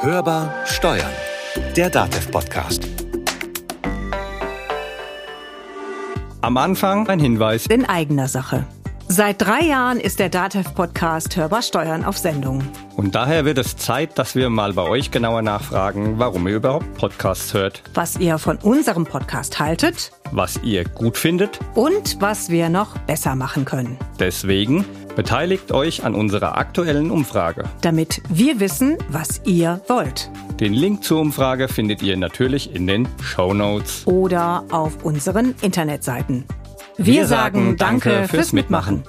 Hörbar Steuern, der DATEV-Podcast. Am Anfang ein Hinweis in eigener Sache. Seit drei Jahren ist der DATEV-Podcast Hörbar Steuern auf Sendung. Und daher wird es Zeit, dass wir mal bei euch genauer nachfragen, warum ihr überhaupt Podcasts hört. Was ihr von unserem Podcast haltet. Was ihr gut findet. Und was wir noch besser machen können. Deswegen beteiligt euch an unserer aktuellen Umfrage. Damit wir wissen, was ihr wollt. Den Link zur Umfrage findet ihr natürlich in den Show Notes. Oder auf unseren Internetseiten. Wir, wir sagen Danke fürs Mitmachen.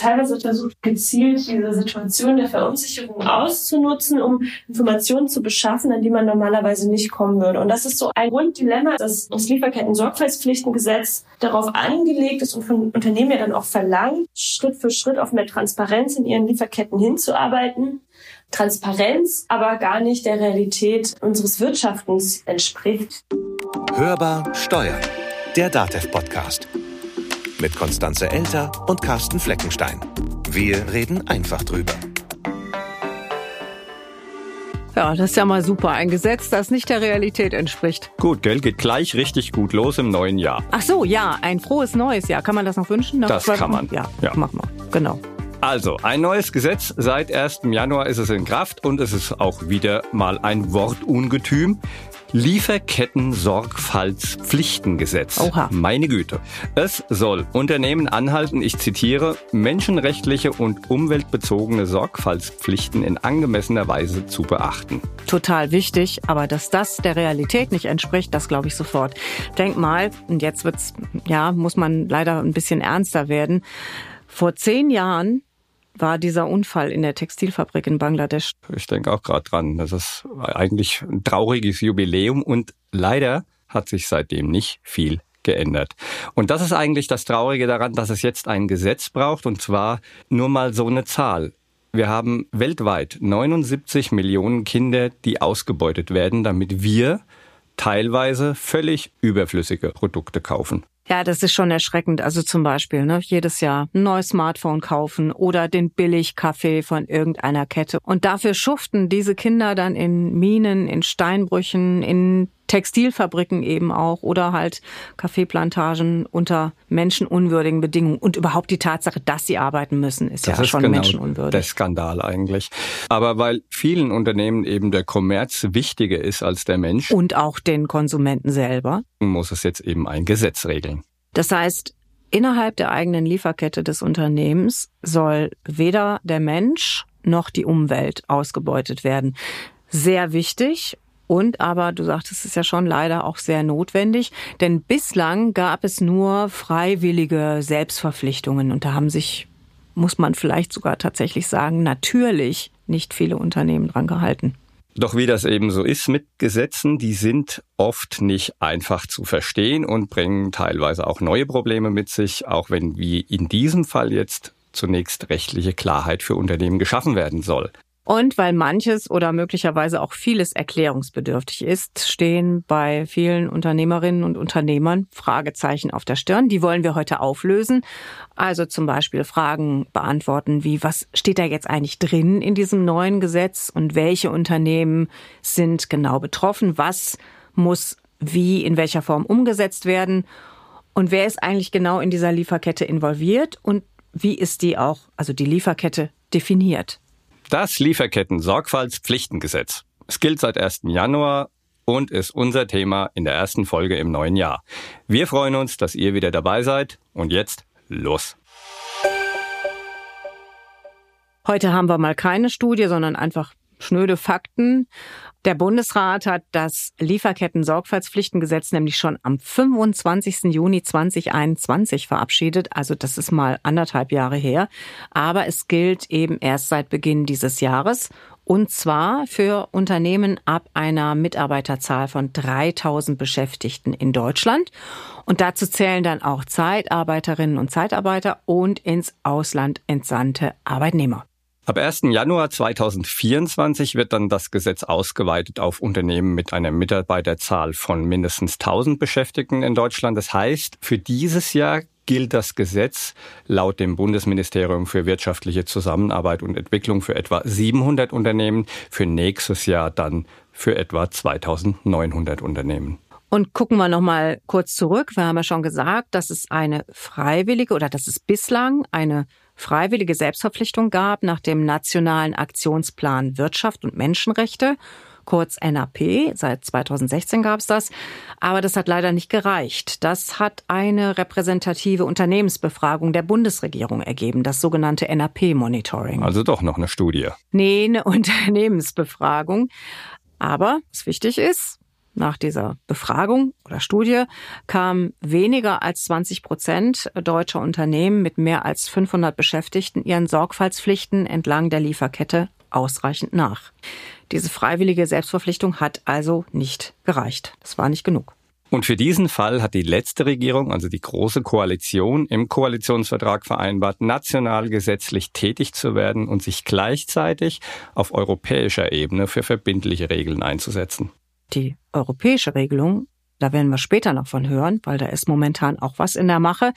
Teilweise versucht gezielt diese Situation der Verunsicherung auszunutzen, um Informationen zu beschaffen, an die man normalerweise nicht kommen würde. Und das ist so ein Grunddilemma, dass das Lieferketten-Sorgfaltspflichtengesetz darauf angelegt ist und von Unternehmen ja dann auch verlangt, Schritt für Schritt auf mehr Transparenz in ihren Lieferketten hinzuarbeiten. Transparenz aber gar nicht der Realität unseres Wirtschaftens entspricht. Hörbar Steuern, der DATEV-Podcast. Mit Konstanze Elter und Carsten Fleckenstein. Wir reden einfach drüber. Ja, das ist ja mal super. Ein Gesetz, das nicht der Realität entspricht. Gut, gell? Geht gleich richtig gut los im neuen Jahr. Ach so, ja, ein frohes neues Jahr. Kann man das noch wünschen? das kann man. Ja, ja, mach mal. Genau. Also, ein neues Gesetz. Seit 1. Januar ist es in Kraft und es ist auch wieder mal ein Wortungetüm. Lieferketten-Sorgfaltspflichtengesetz. Oha. Meine Güte. Es soll Unternehmen anhalten, ich zitiere, menschenrechtliche und umweltbezogene Sorgfaltspflichten in angemessener Weise zu beachten. Total wichtig, aber dass das der Realität nicht entspricht, das glaube ich sofort. Denk mal, und jetzt wird's, ja, muss man leider ein bisschen ernster werden. Vor zehn Jahren war dieser Unfall in der Textilfabrik in Bangladesch. Ich denke auch gerade dran. Das ist eigentlich ein trauriges Jubiläum und leider hat sich seitdem nicht viel geändert. Und das ist eigentlich das Traurige daran, dass es jetzt ein Gesetz braucht und zwar nur mal so eine Zahl. Wir haben weltweit 79 Millionen Kinder, die ausgebeutet werden, damit wir teilweise völlig überflüssige Produkte kaufen. Ja, das ist schon erschreckend. Also zum Beispiel ne, jedes Jahr ein neues Smartphone kaufen oder den Billigkaffee von irgendeiner Kette. Und dafür schuften diese Kinder dann in Minen, in Steinbrüchen, in Textilfabriken eben auch oder halt Kaffeeplantagen unter menschenunwürdigen Bedingungen. Und überhaupt die Tatsache, dass sie arbeiten müssen, ist das ja ist schon genau menschenunwürdig. Der Skandal eigentlich. Aber weil vielen Unternehmen eben der Kommerz wichtiger ist als der Mensch. Und auch den Konsumenten selber. Muss es jetzt eben ein Gesetz regeln. Das heißt, innerhalb der eigenen Lieferkette des Unternehmens soll weder der Mensch noch die Umwelt ausgebeutet werden. Sehr wichtig und aber, du sagtest es ja schon, leider auch sehr notwendig, denn bislang gab es nur freiwillige Selbstverpflichtungen und da haben sich, muss man vielleicht sogar tatsächlich sagen, natürlich nicht viele Unternehmen dran gehalten. Doch wie das eben so ist mit Gesetzen, die sind oft nicht einfach zu verstehen und bringen teilweise auch neue Probleme mit sich, auch wenn wie in diesem Fall jetzt zunächst rechtliche Klarheit für Unternehmen geschaffen werden soll. Und weil manches oder möglicherweise auch vieles erklärungsbedürftig ist, stehen bei vielen Unternehmerinnen und Unternehmern Fragezeichen auf der Stirn. Die wollen wir heute auflösen. Also zum Beispiel Fragen beantworten wie, was steht da jetzt eigentlich drin in diesem neuen Gesetz und welche Unternehmen sind genau betroffen? Was muss wie in welcher Form umgesetzt werden? Und wer ist eigentlich genau in dieser Lieferkette involviert? Und wie ist die auch, also die Lieferkette definiert? Das Lieferketten-Sorgfaltspflichtengesetz. Es gilt seit 1. Januar und ist unser Thema in der ersten Folge im neuen Jahr. Wir freuen uns, dass ihr wieder dabei seid und jetzt los. Heute haben wir mal keine Studie, sondern einfach schnöde Fakten. Der Bundesrat hat das Lieferketten-Sorgfaltspflichtengesetz nämlich schon am 25. Juni 2021 verabschiedet. Also das ist mal anderthalb Jahre her. Aber es gilt eben erst seit Beginn dieses Jahres. Und zwar für Unternehmen ab einer Mitarbeiterzahl von 3000 Beschäftigten in Deutschland. Und dazu zählen dann auch Zeitarbeiterinnen und Zeitarbeiter und ins Ausland entsandte Arbeitnehmer. Ab 1. Januar 2024 wird dann das Gesetz ausgeweitet auf Unternehmen mit einer Mitarbeiterzahl von mindestens 1000 Beschäftigten in Deutschland. Das heißt, für dieses Jahr gilt das Gesetz laut dem Bundesministerium für wirtschaftliche Zusammenarbeit und Entwicklung für etwa 700 Unternehmen, für nächstes Jahr dann für etwa 2900 Unternehmen. Und gucken wir noch mal kurz zurück. Wir haben ja schon gesagt, dass es eine freiwillige oder dass es bislang eine freiwillige Selbstverpflichtung gab nach dem Nationalen Aktionsplan Wirtschaft und Menschenrechte, kurz NAP. Seit 2016 gab es das. Aber das hat leider nicht gereicht. Das hat eine repräsentative Unternehmensbefragung der Bundesregierung ergeben, das sogenannte NAP-Monitoring. Also doch noch eine Studie. Nee, eine Unternehmensbefragung. Aber was wichtig ist, nach dieser Befragung oder Studie kamen weniger als 20 Prozent deutscher Unternehmen mit mehr als 500 Beschäftigten ihren Sorgfaltspflichten entlang der Lieferkette ausreichend nach. Diese freiwillige Selbstverpflichtung hat also nicht gereicht. Das war nicht genug. Und für diesen Fall hat die letzte Regierung, also die Große Koalition, im Koalitionsvertrag vereinbart, national gesetzlich tätig zu werden und sich gleichzeitig auf europäischer Ebene für verbindliche Regeln einzusetzen die europäische Regelung, da werden wir später noch von hören, weil da ist momentan auch was in der Mache.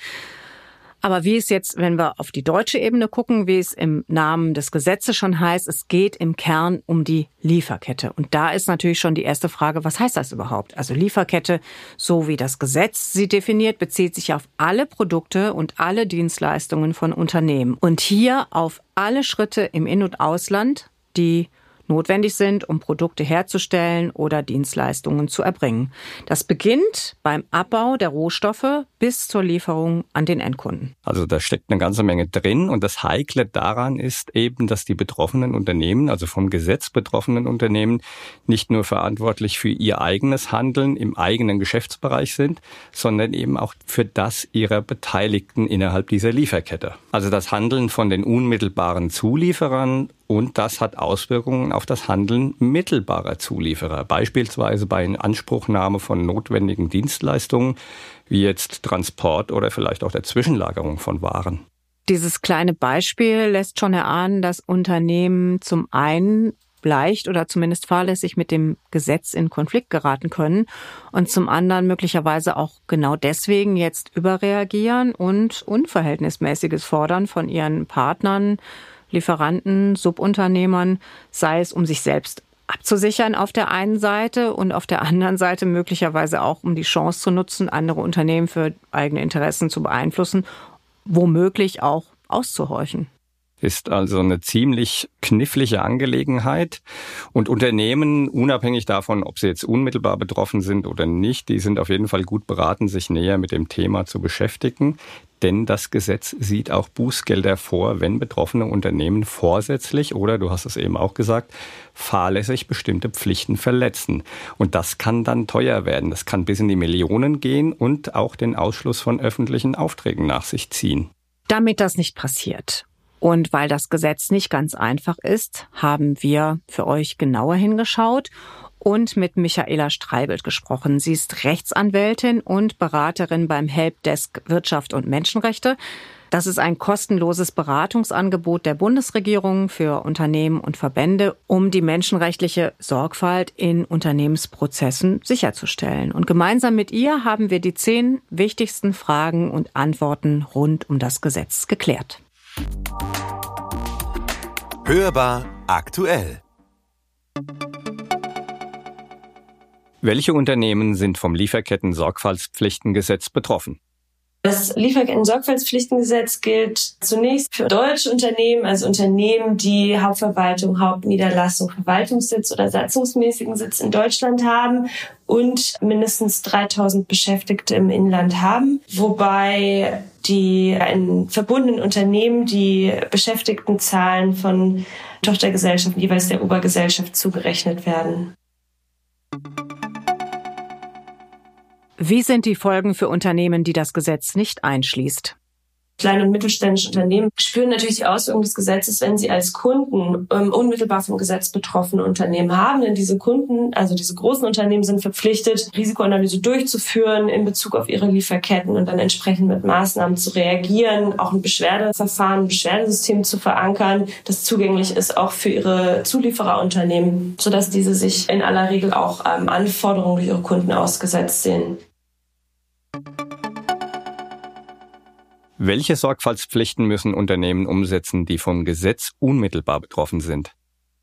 Aber wie es jetzt, wenn wir auf die deutsche Ebene gucken, wie es im Namen des Gesetzes schon heißt, es geht im Kern um die Lieferkette. Und da ist natürlich schon die erste Frage, was heißt das überhaupt? Also Lieferkette, so wie das Gesetz sie definiert, bezieht sich auf alle Produkte und alle Dienstleistungen von Unternehmen. Und hier auf alle Schritte im In- und Ausland, die notwendig sind, um Produkte herzustellen oder Dienstleistungen zu erbringen. Das beginnt beim Abbau der Rohstoffe bis zur Lieferung an den Endkunden. Also da steckt eine ganze Menge drin und das Heikle daran ist eben, dass die betroffenen Unternehmen, also vom Gesetz betroffenen Unternehmen, nicht nur verantwortlich für ihr eigenes Handeln im eigenen Geschäftsbereich sind, sondern eben auch für das ihrer Beteiligten innerhalb dieser Lieferkette. Also das Handeln von den unmittelbaren Zulieferern und das hat Auswirkungen auf das Handeln mittelbarer Zulieferer, beispielsweise bei Inanspruchnahme von notwendigen Dienstleistungen, wie jetzt Transport oder vielleicht auch der Zwischenlagerung von Waren. Dieses kleine Beispiel lässt schon erahnen, dass Unternehmen zum einen leicht oder zumindest fahrlässig mit dem Gesetz in Konflikt geraten können und zum anderen möglicherweise auch genau deswegen jetzt überreagieren und Unverhältnismäßiges fordern von ihren Partnern, Lieferanten, Subunternehmern, sei es um sich selbst abzusichern auf der einen Seite und auf der anderen Seite möglicherweise auch um die Chance zu nutzen, andere Unternehmen für eigene Interessen zu beeinflussen, womöglich auch auszuhorchen ist also eine ziemlich knifflige Angelegenheit. Und Unternehmen, unabhängig davon, ob sie jetzt unmittelbar betroffen sind oder nicht, die sind auf jeden Fall gut beraten, sich näher mit dem Thema zu beschäftigen. Denn das Gesetz sieht auch Bußgelder vor, wenn betroffene Unternehmen vorsätzlich oder, du hast es eben auch gesagt, fahrlässig bestimmte Pflichten verletzen. Und das kann dann teuer werden. Das kann bis in die Millionen gehen und auch den Ausschluss von öffentlichen Aufträgen nach sich ziehen. Damit das nicht passiert und weil das Gesetz nicht ganz einfach ist, haben wir für euch genauer hingeschaut und mit Michaela Streibelt gesprochen. Sie ist Rechtsanwältin und Beraterin beim Helpdesk Wirtschaft und Menschenrechte. Das ist ein kostenloses Beratungsangebot der Bundesregierung für Unternehmen und Verbände, um die menschenrechtliche Sorgfalt in Unternehmensprozessen sicherzustellen. Und gemeinsam mit ihr haben wir die zehn wichtigsten Fragen und Antworten rund um das Gesetz geklärt. Hörbar aktuell. Welche Unternehmen sind vom Lieferketten-Sorgfaltspflichtengesetz betroffen? Das Lieferketten-Sorgfaltspflichtengesetz gilt zunächst für deutsche Unternehmen, also Unternehmen, die Hauptverwaltung, Hauptniederlassung, Verwaltungssitz oder satzungsmäßigen Sitz in Deutschland haben und mindestens 3000 Beschäftigte im Inland haben, wobei die in verbundenen Unternehmen die Beschäftigtenzahlen von Tochtergesellschaften jeweils der Obergesellschaft zugerechnet werden. Wie sind die Folgen für Unternehmen, die das Gesetz nicht einschließt? Kleine und mittelständische Unternehmen spüren natürlich die Auswirkungen des Gesetzes, wenn sie als Kunden ähm, unmittelbar vom Gesetz betroffene Unternehmen haben. Denn diese Kunden, also diese großen Unternehmen, sind verpflichtet, Risikoanalyse durchzuführen in Bezug auf ihre Lieferketten und dann entsprechend mit Maßnahmen zu reagieren, auch ein Beschwerdeverfahren, ein Beschwerdesystem zu verankern, das zugänglich ist auch für ihre Zuliefererunternehmen, sodass diese sich in aller Regel auch ähm, Anforderungen durch ihre Kunden ausgesetzt sehen. Welche Sorgfaltspflichten müssen Unternehmen umsetzen, die vom Gesetz unmittelbar betroffen sind?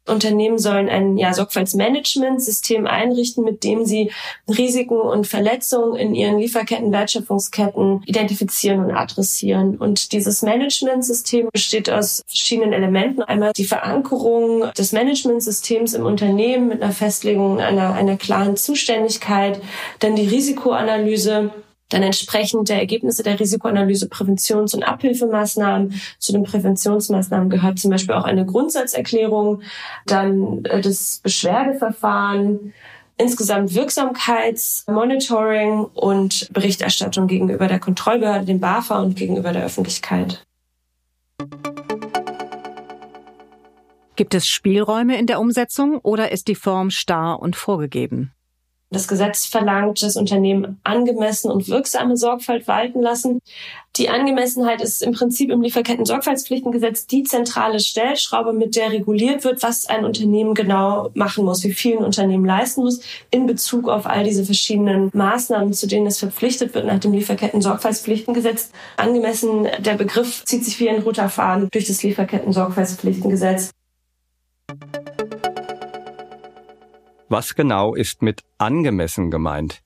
Unternehmen sollen ein ja, Sorgfaltsmanagementsystem einrichten, mit dem sie Risiken und Verletzungen in ihren Lieferketten, Wertschöpfungsketten identifizieren und adressieren. Und dieses Managementsystem besteht aus verschiedenen Elementen. Einmal die Verankerung des Managementsystems im Unternehmen mit einer Festlegung einer, einer klaren Zuständigkeit, dann die Risikoanalyse, dann entsprechend der Ergebnisse der Risikoanalyse Präventions- und Abhilfemaßnahmen. Zu den Präventionsmaßnahmen gehört zum Beispiel auch eine Grundsatzerklärung, dann äh, das Beschwerdeverfahren, insgesamt Wirksamkeitsmonitoring und Berichterstattung gegenüber der Kontrollbehörde, dem BAFA und gegenüber der Öffentlichkeit. Gibt es Spielräume in der Umsetzung oder ist die Form starr und vorgegeben? Das Gesetz verlangt, dass Unternehmen angemessen und wirksame Sorgfalt walten lassen. Die Angemessenheit ist im Prinzip im Lieferketten-Sorgfaltspflichtengesetz die zentrale Stellschraube, mit der reguliert wird, was ein Unternehmen genau machen muss, wie viel ein Unternehmen leisten muss in Bezug auf all diese verschiedenen Maßnahmen, zu denen es verpflichtet wird nach dem Lieferketten-Sorgfaltspflichtengesetz. Angemessen, der Begriff zieht sich wie ein roter Faden durch das Lieferketten-Sorgfaltspflichtengesetz. Was genau ist mit angemessen gemeint?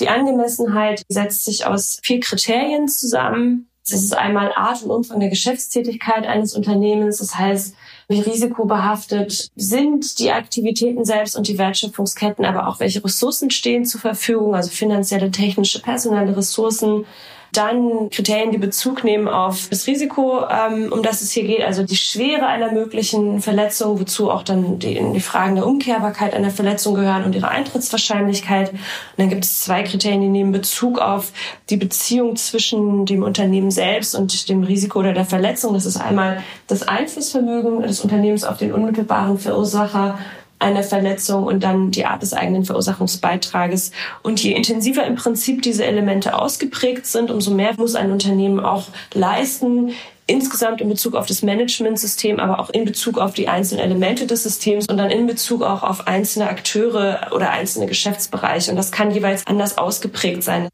Die Angemessenheit setzt sich aus vier Kriterien zusammen. Das ist einmal Art und Umfang der Geschäftstätigkeit eines Unternehmens. Das heißt, wie risikobehaftet sind die Aktivitäten selbst und die Wertschöpfungsketten, aber auch welche Ressourcen stehen zur Verfügung, also finanzielle, technische, personelle Ressourcen, dann Kriterien, die Bezug nehmen auf das Risiko, ähm, um das es hier geht, also die Schwere einer möglichen Verletzung, wozu auch dann die, die Fragen der Umkehrbarkeit einer Verletzung gehören und ihre Eintrittswahrscheinlichkeit. Und dann gibt es zwei Kriterien, die nehmen Bezug auf die Beziehung zwischen dem Unternehmen selbst und dem Risiko oder der Verletzung. Das ist einmal das Einflussvermögen des Unternehmens auf den unmittelbaren Verursacher einer Verletzung und dann die Art des eigenen Verursachungsbeitrages. Und je intensiver im Prinzip diese Elemente ausgeprägt sind, umso mehr muss ein Unternehmen auch leisten, insgesamt in Bezug auf das Managementsystem, aber auch in Bezug auf die einzelnen Elemente des Systems und dann in Bezug auch auf einzelne Akteure oder einzelne Geschäftsbereiche. Und das kann jeweils anders ausgeprägt sein.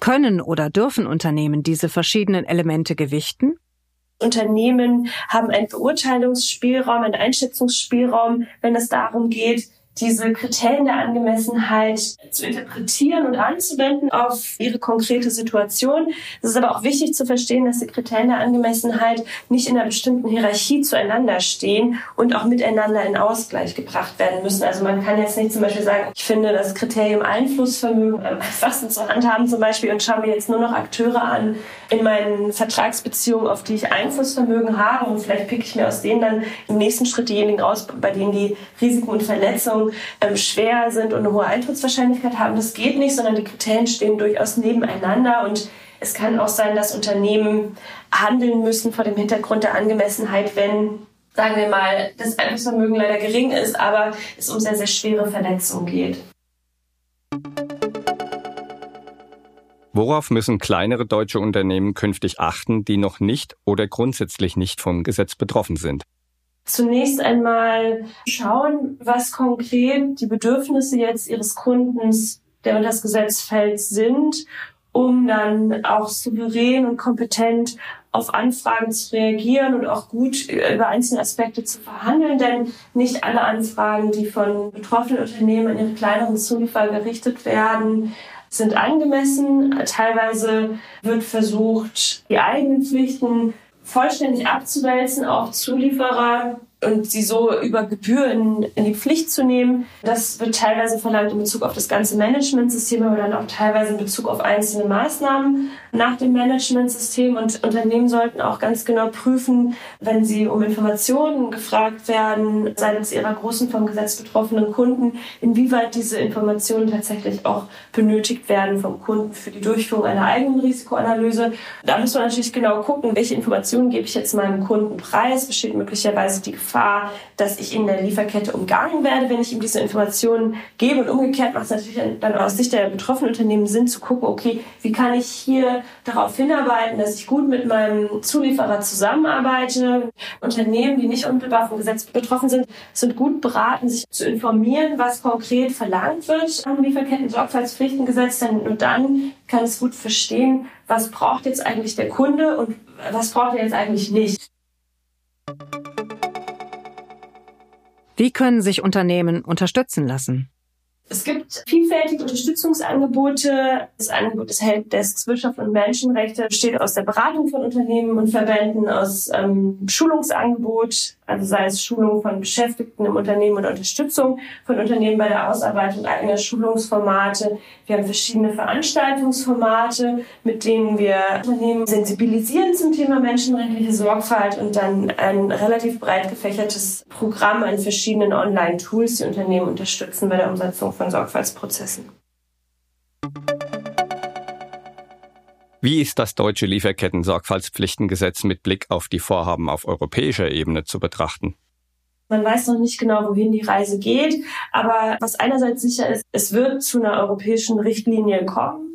Können oder dürfen Unternehmen diese verschiedenen Elemente gewichten? Unternehmen haben einen Beurteilungsspielraum, einen Einschätzungsspielraum, wenn es darum geht, diese Kriterien der Angemessenheit zu interpretieren und anzuwenden auf ihre konkrete Situation. Es ist aber auch wichtig zu verstehen, dass die Kriterien der Angemessenheit nicht in einer bestimmten Hierarchie zueinander stehen und auch miteinander in Ausgleich gebracht werden müssen. Also man kann jetzt nicht zum Beispiel sagen, ich finde das Kriterium Einflussvermögen am einfachsten zu handhaben zum Beispiel und schaue mir jetzt nur noch Akteure an in meinen Vertragsbeziehungen, auf die ich Einflussvermögen habe und vielleicht picke ich mir aus denen dann im nächsten Schritt diejenigen raus, bei denen die Risiken und Verletzungen ähm, schwer sind und eine hohe Eintrittswahrscheinlichkeit haben. Das geht nicht, sondern die Kriterien stehen durchaus nebeneinander und es kann auch sein, dass Unternehmen handeln müssen vor dem Hintergrund der Angemessenheit, wenn sagen wir mal, das Einflussvermögen leider gering ist, aber es um sehr, sehr schwere Verletzungen geht. Worauf müssen kleinere deutsche Unternehmen künftig achten, die noch nicht oder grundsätzlich nicht vom Gesetz betroffen sind? Zunächst einmal schauen, was konkret die Bedürfnisse jetzt ihres Kundens, der unter das Gesetz fällt, sind, um dann auch souverän und kompetent auf Anfragen zu reagieren und auch gut über einzelne Aspekte zu verhandeln, denn nicht alle Anfragen, die von betroffenen Unternehmen an ihre kleineren Zulieferer gerichtet werden, sind angemessen. Teilweise wird versucht, die eigenen Pflichten vollständig abzuwälzen auf Zulieferer und sie so über Gebühren in die Pflicht zu nehmen. Das wird teilweise verlangt in Bezug auf das ganze Managementsystem, aber dann auch teilweise in Bezug auf einzelne Maßnahmen nach dem Managementsystem. Und Unternehmen sollten auch ganz genau prüfen, wenn sie um Informationen gefragt werden, seitens ihrer großen vom Gesetz betroffenen Kunden, inwieweit diese Informationen tatsächlich auch benötigt werden vom Kunden für die Durchführung einer eigenen Risikoanalyse. Da muss man natürlich genau gucken, welche Informationen gebe ich jetzt meinem Kunden preis. Besteht möglicherweise die Gefahr, dass ich in der Lieferkette umgangen werde, wenn ich ihm diese Informationen gebe. Und umgekehrt macht es natürlich dann aus Sicht der betroffenen Unternehmen Sinn zu gucken, okay, wie kann ich hier darauf hinarbeiten, dass ich gut mit meinem Zulieferer zusammenarbeite. Unternehmen, die nicht unmittelbar vom Gesetz betroffen sind, sind gut beraten, sich zu informieren, was konkret verlangt wird am Lieferketten-Sorgfaltspflichtengesetz. Denn nur dann kann es gut verstehen, was braucht jetzt eigentlich der Kunde und was braucht er jetzt eigentlich nicht. Wie können sich Unternehmen unterstützen lassen? Es gibt vielfältige Unterstützungsangebote. Das Angebot des Helpdesks Wirtschaft und Menschenrechte besteht aus der Beratung von Unternehmen und Verbänden, aus ähm, Schulungsangebot, also sei es Schulung von Beschäftigten im Unternehmen oder Unterstützung von Unternehmen bei der Ausarbeitung eigener Schulungsformate. Wir haben verschiedene Veranstaltungsformate, mit denen wir Unternehmen sensibilisieren zum Thema menschenrechtliche Sorgfalt und dann ein relativ breit gefächertes Programm an verschiedenen Online-Tools, die Unternehmen unterstützen bei der Umsetzung von Sorgfaltsprozessen. Wie ist das deutsche Lieferketten-Sorgfaltspflichtengesetz mit Blick auf die Vorhaben auf europäischer Ebene zu betrachten? Man weiß noch nicht genau, wohin die Reise geht, aber was einerseits sicher ist, es wird zu einer europäischen Richtlinie kommen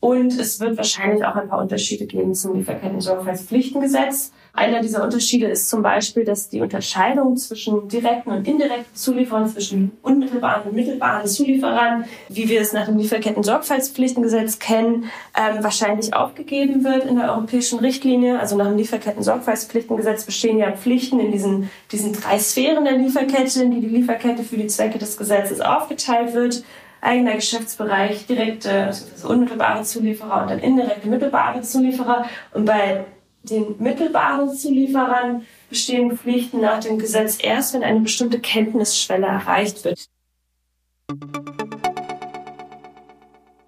und es wird wahrscheinlich auch ein paar Unterschiede geben zum Lieferketten-Sorgfaltspflichtengesetz. Einer dieser Unterschiede ist zum Beispiel, dass die Unterscheidung zwischen direkten und indirekten Zulieferern, zwischen unmittelbaren und mittelbaren Zulieferern, wie wir es nach dem Lieferketten-Sorgfaltspflichtengesetz kennen, ähm, wahrscheinlich aufgegeben wird in der europäischen Richtlinie. Also nach dem Lieferketten-Sorgfaltspflichtengesetz bestehen ja Pflichten in diesen, diesen drei Sphären der Lieferkette, in die die Lieferkette für die Zwecke des Gesetzes aufgeteilt wird eigener Geschäftsbereich, direkte, also unmittelbare Zulieferer und dann indirekte mittelbare Zulieferer. Und bei den mittelbaren Zulieferern bestehen Pflichten nach dem Gesetz erst, wenn eine bestimmte Kenntnisschwelle erreicht wird.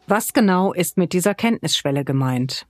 Was genau ist mit dieser Kenntnisschwelle gemeint?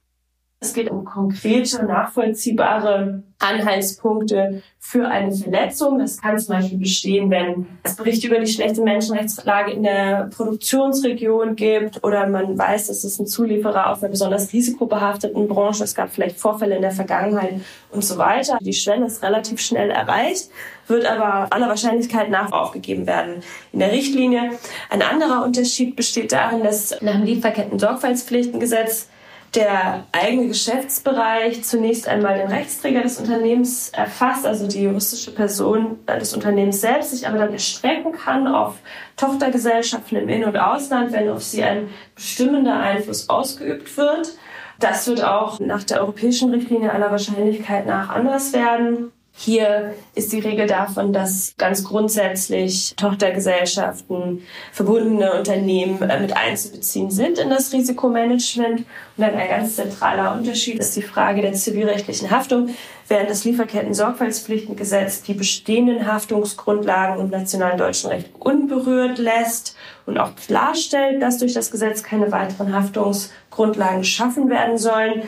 Es geht um konkrete, nachvollziehbare Anhaltspunkte für eine Verletzung. Das kann zum Beispiel bestehen, wenn es Berichte über die schlechte Menschenrechtslage in der Produktionsregion gibt oder man weiß, dass es ein Zulieferer auf einer besonders risikobehafteten Branche. Es gab vielleicht Vorfälle in der Vergangenheit und so weiter. Die Schwelle ist relativ schnell erreicht, wird aber aller Wahrscheinlichkeit nach aufgegeben werden in der Richtlinie. Ein anderer Unterschied besteht darin, dass nach dem Lieferketten-Sorgfaltspflichtengesetz der eigene Geschäftsbereich zunächst einmal den Rechtsträger des Unternehmens erfasst, also die juristische Person des Unternehmens selbst, sich aber dann erstrecken kann auf Tochtergesellschaften im In- und Ausland, wenn auf sie ein bestimmender Einfluss ausgeübt wird. Das wird auch nach der europäischen Richtlinie aller Wahrscheinlichkeit nach anders werden. Hier ist die Regel davon, dass ganz grundsätzlich Tochtergesellschaften, verbundene Unternehmen äh, mit einzubeziehen sind in das Risikomanagement. Und dann ein ganz zentraler Unterschied ist die Frage der zivilrechtlichen Haftung. Während das Lieferketten-Sorgfaltspflichtengesetz die bestehenden Haftungsgrundlagen im nationalen deutschen Recht unberührt lässt und auch klarstellt, dass durch das Gesetz keine weiteren Haftungsgrundlagen geschaffen werden sollen,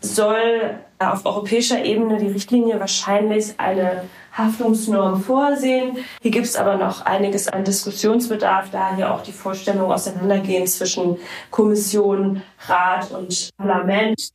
soll auf europäischer Ebene die Richtlinie wahrscheinlich eine Haftungsnorm vorsehen. Hier gibt es aber noch einiges an Diskussionsbedarf, da hier auch die Vorstellungen auseinandergehen zwischen Kommission, Rat und Parlament.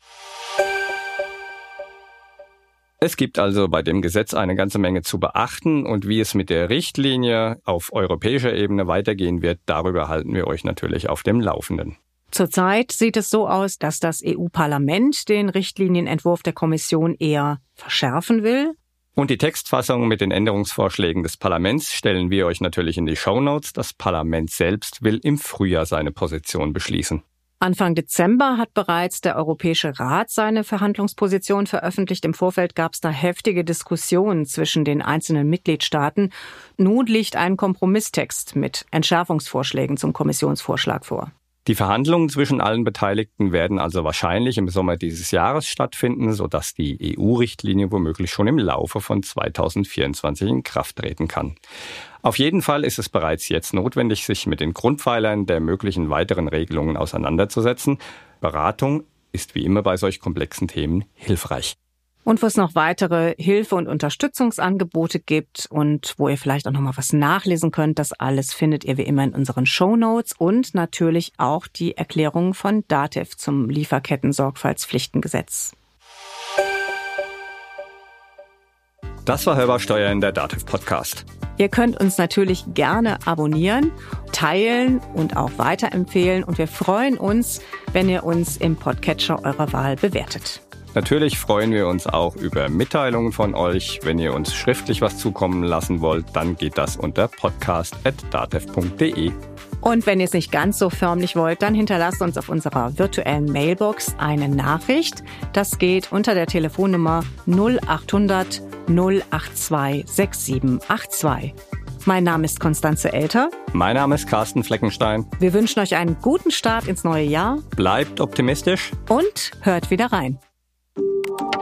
Es gibt also bei dem Gesetz eine ganze Menge zu beachten und wie es mit der Richtlinie auf europäischer Ebene weitergehen wird, darüber halten wir euch natürlich auf dem Laufenden. Zurzeit sieht es so aus, dass das EU-Parlament den Richtlinienentwurf der Kommission eher verschärfen will. Und die Textfassung mit den Änderungsvorschlägen des Parlaments stellen wir euch natürlich in die Show Notes. Das Parlament selbst will im Frühjahr seine Position beschließen. Anfang Dezember hat bereits der Europäische Rat seine Verhandlungsposition veröffentlicht. Im Vorfeld gab es da heftige Diskussionen zwischen den einzelnen Mitgliedstaaten. Nun liegt ein Kompromisstext mit Entschärfungsvorschlägen zum Kommissionsvorschlag vor. Die Verhandlungen zwischen allen Beteiligten werden also wahrscheinlich im Sommer dieses Jahres stattfinden, sodass die EU-Richtlinie womöglich schon im Laufe von 2024 in Kraft treten kann. Auf jeden Fall ist es bereits jetzt notwendig, sich mit den Grundpfeilern der möglichen weiteren Regelungen auseinanderzusetzen. Beratung ist wie immer bei solch komplexen Themen hilfreich und wo es noch weitere Hilfe- und Unterstützungsangebote gibt und wo ihr vielleicht auch noch mal was nachlesen könnt. Das alles findet ihr wie immer in unseren Show Notes und natürlich auch die Erklärung von DATEV zum Lieferketten-Sorgfaltspflichtengesetz. Das war Hörbar Steuer in der DATEV Podcast. Ihr könnt uns natürlich gerne abonnieren, teilen und auch weiterempfehlen. Und wir freuen uns, wenn ihr uns im Podcatcher eurer Wahl bewertet. Natürlich freuen wir uns auch über Mitteilungen von euch. Wenn ihr uns schriftlich was zukommen lassen wollt, dann geht das unter podcast.datev.de. Und wenn ihr es nicht ganz so förmlich wollt, dann hinterlasst uns auf unserer virtuellen Mailbox eine Nachricht. Das geht unter der Telefonnummer 0800 082 6782. Mein Name ist Konstanze Elter. Mein Name ist Carsten Fleckenstein. Wir wünschen euch einen guten Start ins neue Jahr. Bleibt optimistisch. Und hört wieder rein.